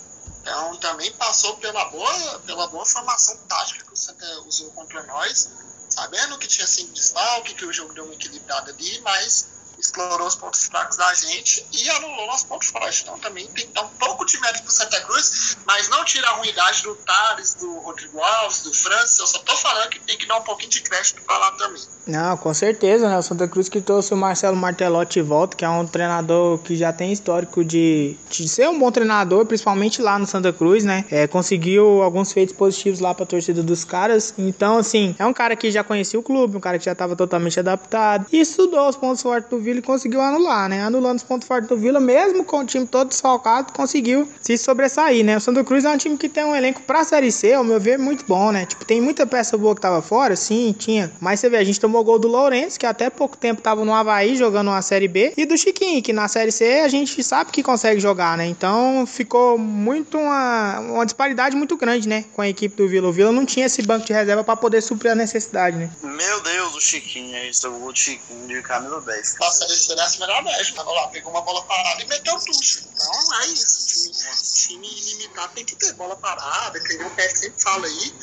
Então, também passou pela boa, pela boa formação tática que o Santa usou contra nós, sabendo que tinha cinco desfalques, que o jogo deu uma equilibrada ali, mas explorou os pontos fracos da gente e anulou nosso ponto forte. Então também tem que dar um pouco de mérito pro Santa Cruz, mas não tira a ruindade do Thales, do Rodrigo Alves, do França. Eu só tô falando que tem que dar um pouquinho de crédito pra lá também. Não, com certeza, né? O Santa Cruz que trouxe o Marcelo Martelotti de volta, que é um treinador que já tem histórico de, de ser um bom treinador, principalmente lá no Santa Cruz, né? É, conseguiu alguns feitos positivos lá pra torcida dos caras. Então, assim, é um cara que já conhecia o clube, um cara que já estava totalmente adaptado e estudou os pontos fortes do Vila e conseguiu anular, né? Anulando os pontos fortes do Vila, mesmo com o time todo desfalcado, conseguiu se sobressair, né? O Santa Cruz é um time que tem um elenco pra Série C, ao meu ver, muito bom, né? Tipo, tem muita peça boa que tava fora, sim, tinha. Mas você vê, a gente tomou gol do Lourenço, que até pouco tempo tava no Havaí jogando uma Série B, e do Chiquinho, que na Série C a gente sabe que consegue jogar, né? Então ficou muito uma, uma disparidade muito grande, né? Com a equipe do Vila. O Vila não tinha esse banco de reserva para poder suprir a necessidade, né? Meu Deus, o Chiquinho aí, seu gol de Chiquinho de camisa 10. Nossa, ele seria a melhor 10. Tava lá, pegou uma bola parada e meteu o tucho. Então é isso. Time, time ilimitado tem que ter bola parada, que o Pé sempre fala aí.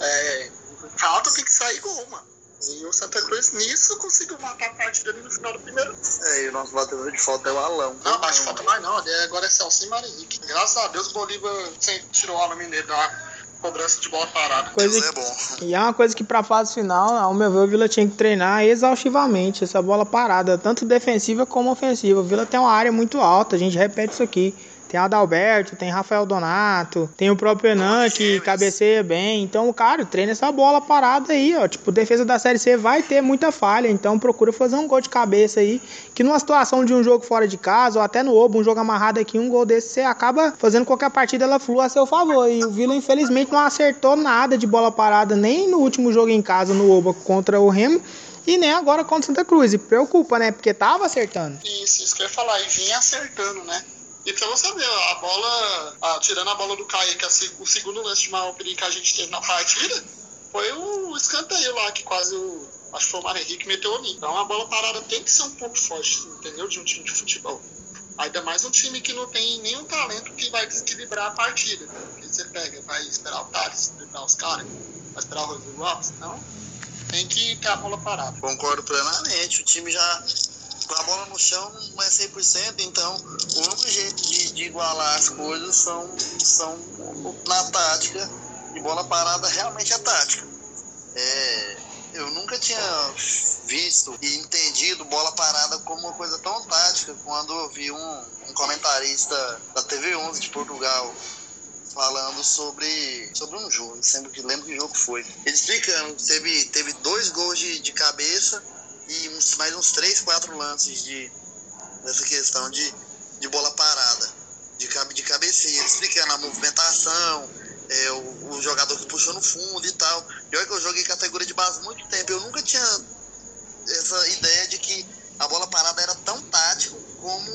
É, falta tem que sair gol, mano. E o Santa Cruz nisso conseguiu matar a partida ali no final do primeiro. É, e o nosso batedor de falta é o Alão. Não, mas falta mais não. Agora é Celso e Mário Henrique. Graças a Deus o Bolívar tirou o Alan Mineiro da cobrança de bola parada. Coisa Isso que- é bom. E é uma coisa que pra fase final, ao meu ver, o Vila tinha que treinar exaustivamente essa bola parada, tanto defensiva como ofensiva. O Vila tem uma área muito alta, a gente repete isso aqui. Tem Adalberto, tem Rafael Donato, tem o próprio Enan que cabeceia bem. Então, cara, treina essa bola parada aí, ó. Tipo, defesa da Série C vai ter muita falha. Então, procura fazer um gol de cabeça aí. Que numa situação de um jogo fora de casa, ou até no Obo, um jogo amarrado aqui, um gol desse, você acaba fazendo com que a partida ela flua a seu favor. E o Vila, infelizmente, não acertou nada de bola parada, nem no último jogo em casa, no Oba, contra o Remo. E nem agora contra o Santa Cruz. E preocupa, né? Porque tava acertando. Isso, isso que eu ia falar. E vinha acertando, né? E pra você ver, a bola, ah, tirando a bola do Caio, que é o segundo lance de maior perigo que a gente teve na partida, foi o escanteio lá, que quase o. Acho que foi o Mário Henrique meteu ali. Então a bola parada tem que ser um ponto forte, entendeu? De um time de futebol. Ainda mais um time que não tem nenhum talento que vai desequilibrar a partida. Porque você pega, vai esperar o Thales, driblar os caras, vai esperar o Rodrigo Alves. Então, tem que ter a bola parada. Concordo plenamente. O time já. Com a bola no chão não é 100%, então o único jeito de, de igualar as coisas são, são na tática. E bola parada realmente é tática. É, eu nunca tinha visto e entendido bola parada como uma coisa tão tática quando eu vi um, um comentarista da TV11 de Portugal falando sobre, sobre um jogo, sempre que lembro que jogo foi. Ele explicando, teve, teve dois gols de, de cabeça e uns, mais uns três, quatro lances de, dessa questão de, de bola parada, de, de cabeceira, explicando a movimentação, é, o, o jogador que puxou no fundo e tal. E olha que eu joguei categoria de base muito tempo, eu nunca tinha essa ideia de que a bola parada era tão tático como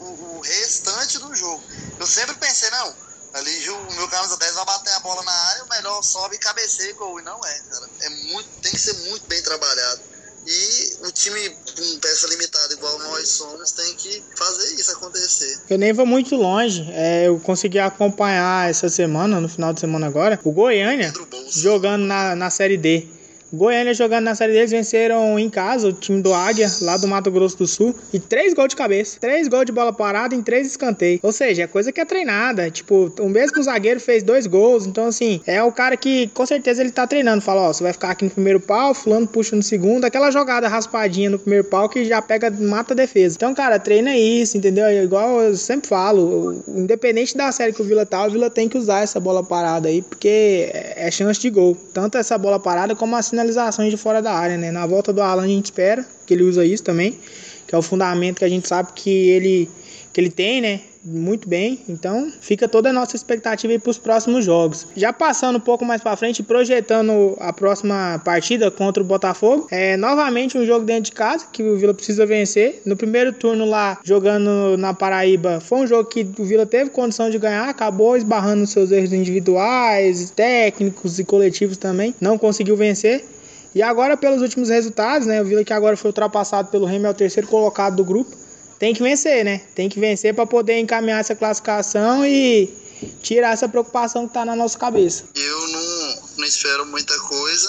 o, o restante do jogo. Eu sempre pensei, não, ali o meu camisa 10 vai bater a bola na área, o melhor sobe e cabeceia e gol. E não é, cara. É muito, tem que ser muito bem trabalhado. E o time com peça limitada igual nós somos tem que fazer isso acontecer. Eu nem vou muito longe. É, eu consegui acompanhar essa semana, no final de semana agora, o Goiânia jogando na, na Série D. Goiânia jogando na Série D, eles venceram em casa o time do Águia, lá do Mato Grosso do Sul, e três gols de cabeça. Três gols de bola parada em três escanteios. Ou seja, é coisa que é treinada. Tipo, o mesmo zagueiro fez dois gols. Então, assim, é o cara que com certeza ele tá treinando. Fala, ó, você vai ficar aqui no primeiro pau, fulano puxa no segundo. Aquela jogada raspadinha no primeiro pau que já pega, mata a defesa. Então, cara, treina isso, entendeu? É igual eu sempre falo, independente da série que o Vila tá, o Vila tem que usar essa bola parada aí, porque é é chance de gol. Tanto essa bola parada como as finalizações de fora da área, né? Na volta do Alan a gente espera que ele usa isso também. Que é o fundamento que a gente sabe que ele, que ele tem, né? Muito bem. Então, fica toda a nossa expectativa para os próximos jogos. Já passando um pouco mais para frente, projetando a próxima partida contra o Botafogo, é novamente um jogo dentro de casa que o Vila precisa vencer. No primeiro turno lá, jogando na Paraíba, foi um jogo que o Vila teve condição de ganhar, acabou esbarrando seus erros individuais, técnicos e coletivos também, não conseguiu vencer. E agora, pelos últimos resultados, né? O Vila que agora foi ultrapassado pelo Remy, é o terceiro colocado do grupo tem que vencer, né? Tem que vencer para poder encaminhar essa classificação e tirar essa preocupação que tá na nossa cabeça. Eu não, não espero muita coisa,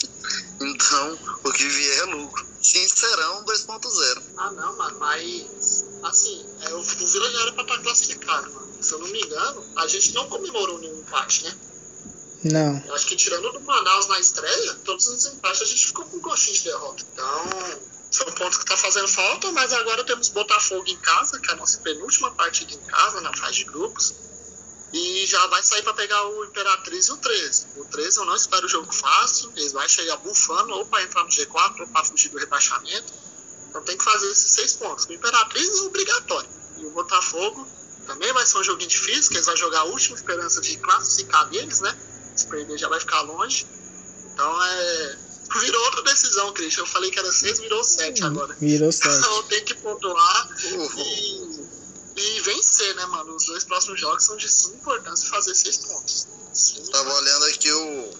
então o que vier é lucro. Sincerão 2.0. Ah, não, mano, mas assim, é, o, o Vila já era pra estar tá classificado, mano. Se eu não me engano, a gente não comemorou nenhum empate, né? Não. Eu acho que tirando do Manaus na estreia, todos os empates a gente ficou com gostinho de derrota. Então, são pontos que está fazendo falta, mas agora temos Botafogo em casa, que é a nossa penúltima partida em casa, na fase de grupos. E já vai sair para pegar o Imperatriz e o 13. O 13 eu não espero o jogo fácil, eles vão chegar bufando ou para entrar no G4 ou para fugir do rebaixamento. Então tem que fazer esses seis pontos. O Imperatriz é obrigatório. E o Botafogo também vai ser um joguinho difícil, que eles vão jogar a última esperança de classificar deles, né? Se perder já vai ficar longe. Então é Virou outra decisão, Christian. Eu falei que era 6, virou 7 agora. Virou 7. Então tem que pontuar e, e vencer, né, mano? Os dois próximos jogos são de suma importância fazer 6 pontos. Sim, Tava olhando aqui o,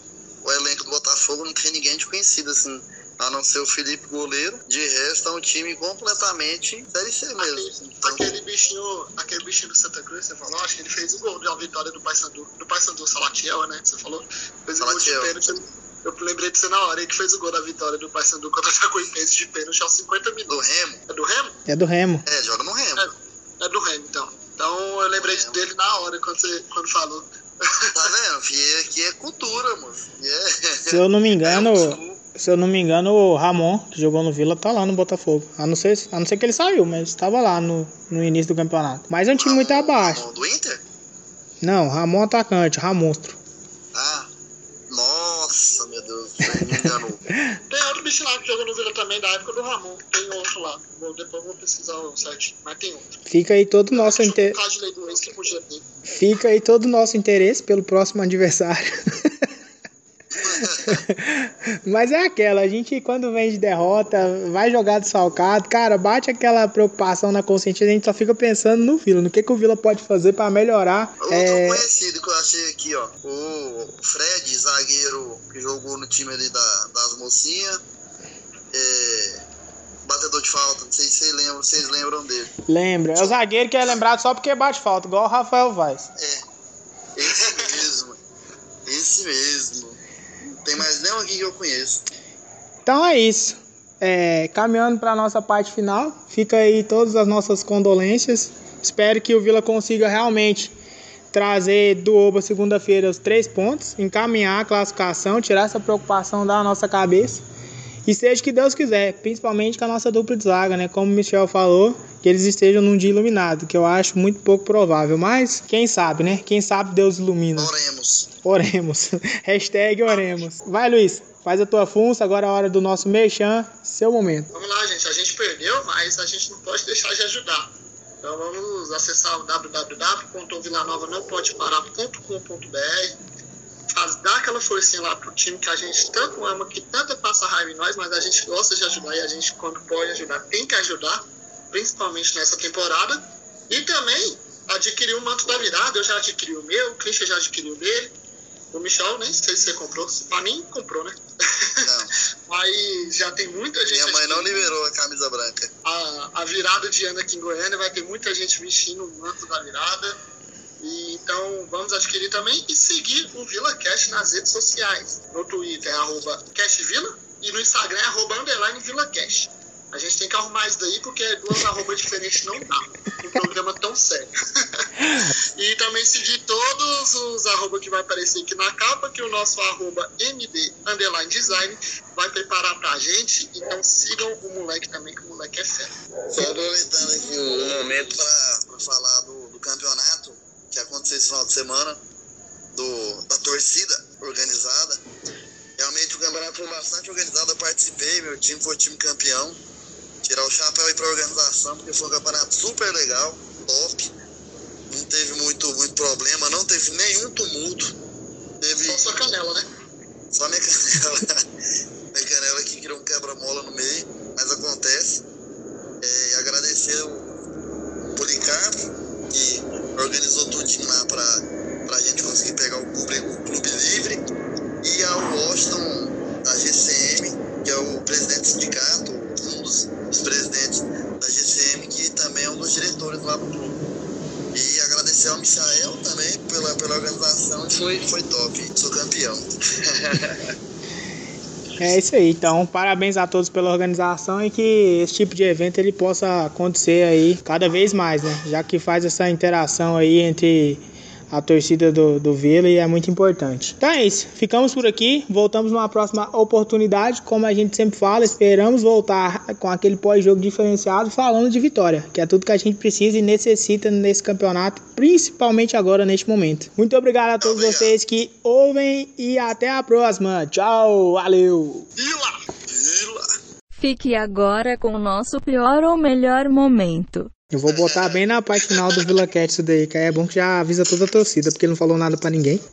o elenco do Botafogo, não tem ninguém de conhecido, assim a não ser o Felipe Goleiro. De resto, é um time completamente Série C mesmo. Aquele, então... aquele, bichinho, aquele bichinho do Santa Cruz, você falou, acho que ele fez o gol da vitória do Paysandu, do Paysandu Salatiel, né? Você falou? Fez Salatiel. o gol de pênalti. Eu lembrei de você na hora aí que fez o gol da vitória do Paysandu contra o Jacuipense de pênalti aos 50 minutos. Do Remo? É do Remo? É do Remo. É, joga no Remo. É, é do Remo, então. Então eu lembrei é. dele na hora quando você quando falou. Tá vendo? Aqui é cultura, mano. É... Se eu não me engano, é se eu não me engano, o Ramon, que jogou no Vila, tá lá no Botafogo. A não ser, a não ser que ele saiu, mas estava lá no, no início do campeonato. Mas é um time Ramon, muito abaixo. Ramon do Inter? Não, Ramon atacante, Ramonstro. Ah, nossa, meu Deus, me enganou. Tem outro bicho lá que jogou no Vila também, da época do Ramon. Tem outro lá. Vou, depois vou pesquisar o site, mas tem outro. Fica aí todo o nosso interesse. Fica aí todo o nosso interesse pelo próximo adversário. Mas é aquela, a gente quando vem de derrota, vai jogar salcado, cara, bate aquela preocupação na consciência, a gente só fica pensando no Vila, no que, que o Vila pode fazer para melhorar. Outro é... conhecido que eu achei aqui, ó, o Fred, zagueiro que jogou no time ali da, das mocinhas, é, batedor de falta, não sei se vocês lembram, vocês lembram dele. Lembra, é o zagueiro que é lembrado só porque bate falta, igual o Rafael Vaz. É, esse mesmo, esse mesmo tem mais nenhum aqui que eu conheço. Então é isso. É, caminhando para a nossa parte final, fica aí todas as nossas condolências. Espero que o Vila consiga realmente trazer do Oba segunda-feira os três pontos, encaminhar a classificação, tirar essa preocupação da nossa cabeça. E seja que Deus quiser, principalmente com a nossa dupla de zaga, né? Como o Michel falou, que eles estejam num dia iluminado, que eu acho muito pouco provável. Mas quem sabe, né? Quem sabe Deus ilumina. Oremos. Oremos. Hashtag oremos. Vai, Luiz. Faz a tua função, agora é a hora do nosso merchan, seu momento. Vamos lá, gente. A gente perdeu, mas a gente não pode deixar de ajudar. Então vamos acessar o www.vilanova.com.br faz, dá aquela forcinha lá pro time que a gente tanto ama, que tanto passa raiva em nós, mas a gente gosta de ajudar e a gente, quando pode ajudar, tem que ajudar, principalmente nessa temporada. E também adquirir o manto da virada, eu já adquiri o meu, o Christian já adquiriu o dele. O Michel, nem sei se você comprou. Pra mim, comprou, né? Não. Mas já tem muita gente. Minha mãe não liberou a camisa branca. A, a virada de ano aqui em Goiânia vai ter muita gente vestindo o manto da virada. E, então vamos adquirir também e seguir o Vila Cash nas redes sociais. No Twitter é arroba CashVila e no Instagram é arroba underline Vila Cash. A gente tem que arrumar isso daí porque duas arrobas diferentes não dá. Um programa tão sério. e também seguir todos os arroba que vai aparecer aqui na capa, que o nosso arroba MD underline design vai preparar pra gente. Então sigam o moleque também, que o moleque é fera. Só aproveitando aqui o momento pra, pra falar do, do campeonato que aconteceu esse final de semana, do, da torcida organizada. Realmente o campeonato foi bastante organizado, eu participei, meu time foi o time campeão tirar o chapéu e para a organização, porque foi um campeonato super legal, top. Não teve muito, muito problema, não teve nenhum tumulto. Teve... Só sua canela, né? Só minha canela. minha canela que criou um quebra-mola no meio, mas acontece. É, agradecer o Policarpo, que organizou tudinho lá para a gente conseguir pegar o clube, foi, foi top, sou campeão. É isso aí, então parabéns a todos pela organização e que esse tipo de evento ele possa acontecer aí cada vez mais, né? Já que faz essa interação aí entre a torcida do, do Vila e é muito importante. Então é isso, ficamos por aqui, voltamos numa próxima oportunidade, como a gente sempre fala, esperamos voltar com aquele pós-jogo diferenciado falando de vitória, que é tudo que a gente precisa e necessita nesse campeonato, principalmente agora neste momento. Muito obrigado a todos vocês que ouvem e até a próxima. Tchau, valeu. Vila! Vila! Fique agora com o nosso pior ou melhor momento. Eu vou botar bem na parte final do Vila Cat isso daí, que aí é bom que já avisa toda a torcida, porque ele não falou nada pra ninguém.